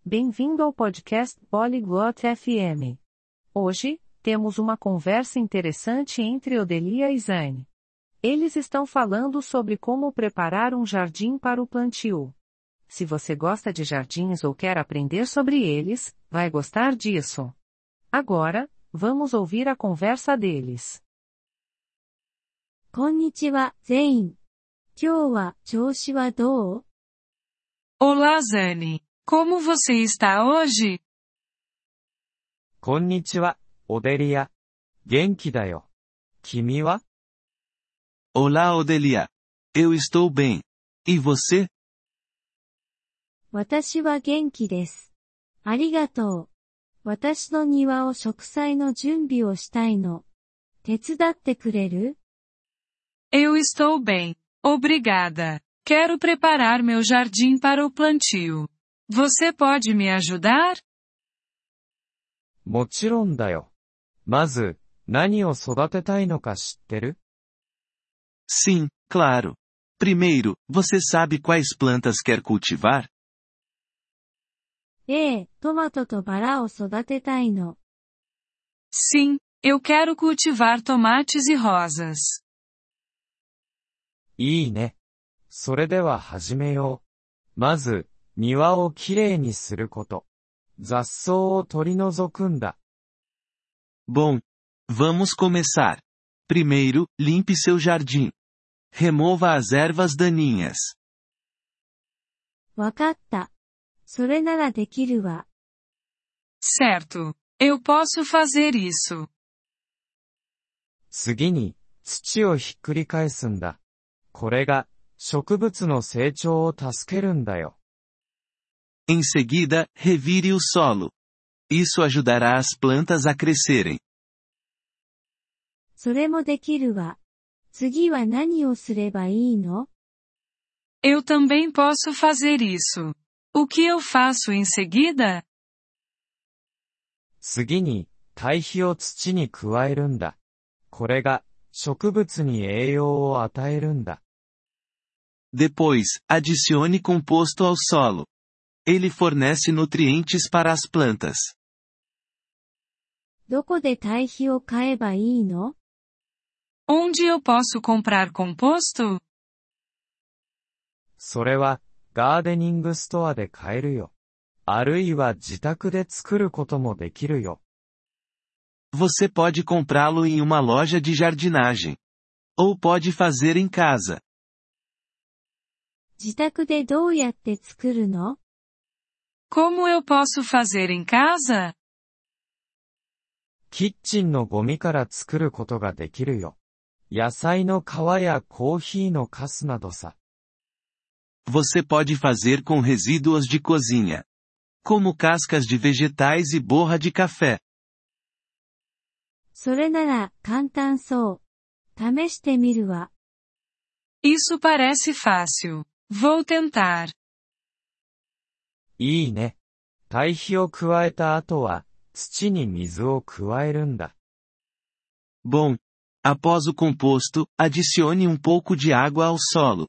Bem-vindo ao podcast Polyglot FM. Hoje, temos uma conversa interessante entre Odelia e Zane. Eles estão falando sobre como preparar um jardim para o plantio. Se você gosta de jardins ou quer aprender sobre eles, vai gostar disso. Agora, vamos ouvir a conversa deles. こんにちは、全員。今日は調子はどう Olá, Zane. Como você está hoje? こんにちは、オデリア。元気だよ。君は Olá, Odelia. Eu estou bem. E você? 私は元気です。ありがとう。私の庭を植栽の準備をしたいの。手伝ってくれる Eu estou bem. Obrigada. Quero preparar meu jardim para o plantio. Você pode me ajudar? もちろんだよ。まず、何を育てたいのか知ってる Sim, claro. Primeiro, você sabe quais plantas quer cultivar? ええ、トマトとバラを育てたいの。 Sim, eu quero cultivar tomates e rosas. いいね。それでは始めよう。まず、 庭をきれいにすること。雑草を取り除くんだ。Bom, vamos começar. Primeiro, limpe seu jardim. Remova as ervas daninhas. わかった。それならできるわ。Certo. Eu posso fazer isso. 次に、土をひっくり返すんだ。これが、植物の成長を助けるんだよ。Em seguida, revire o solo. Isso ajudará as plantas a crescerem. それもできるわ。次は何をすればいいの Eu também posso fazer isso. O que eu faço em seguida? 次に、堆肥を土に加えるんだ。これが、植物に栄養を与えるんだ。 Depois, adicione composto ao solo. Ele fornece nutrientes para as plantas. どこで堆肥を買えばいいの Onde eu posso comprar composto? それは、ガーデニングストアで買えるよ。あるいは自宅で作ることもできるよ。 Você pode comprá-lo em uma loja de jardinagem. Ou pode fazer em casa. 自宅でどうやって作るの Como eu posso fazer em casa? キッチンのゴミから作ることができるよ。野菜の皮やコーヒーのカスなどさ。 Você pode fazer com resíduos de cozinha. Como cascas de vegetais e borra de café. それなら簡単そう。試してみるわ。 Isso parece fácil. Vou tentar. いいね。堆肥を加えた後は、土に水を加えるんだ。Bom, após o composto, adicione um pouco de água ao solo.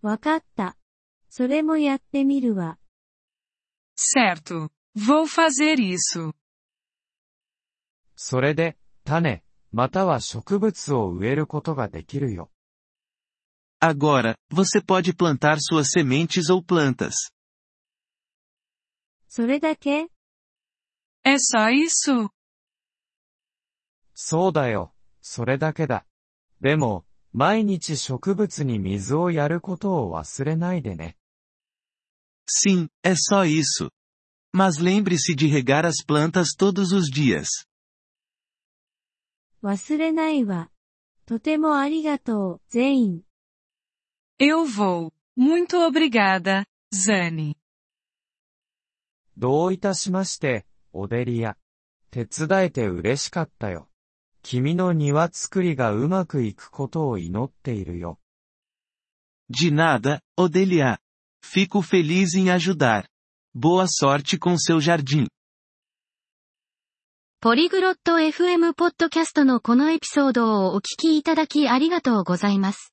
わかった。それもやってみるわ。Certo. Vou fazer isso. それで、種、または植物を植えることができるよ。Agora, você pode plantar suas sementes ou plantas. それだけ É só isso? そうだよ。それだけだ。でも、毎日植物に水をやることを忘れないでね。 Sim, é só isso. Mas lembre-se de regar as plantas todos os dias. 忘れないわ。とてもありがとう、全員。 Eu vou. Muito obrigada, Zane. どういたしまして、オデリア。手伝えて嬉しかったよ。君の庭作りがうまくいくことを祈っているよ。De nada, Odelia. Fico feliz em ajudar. Boa sorte com seu jardim. ポリグロット FM ポッドキャストのこのエピソードをお聞きいただきありがとうございます。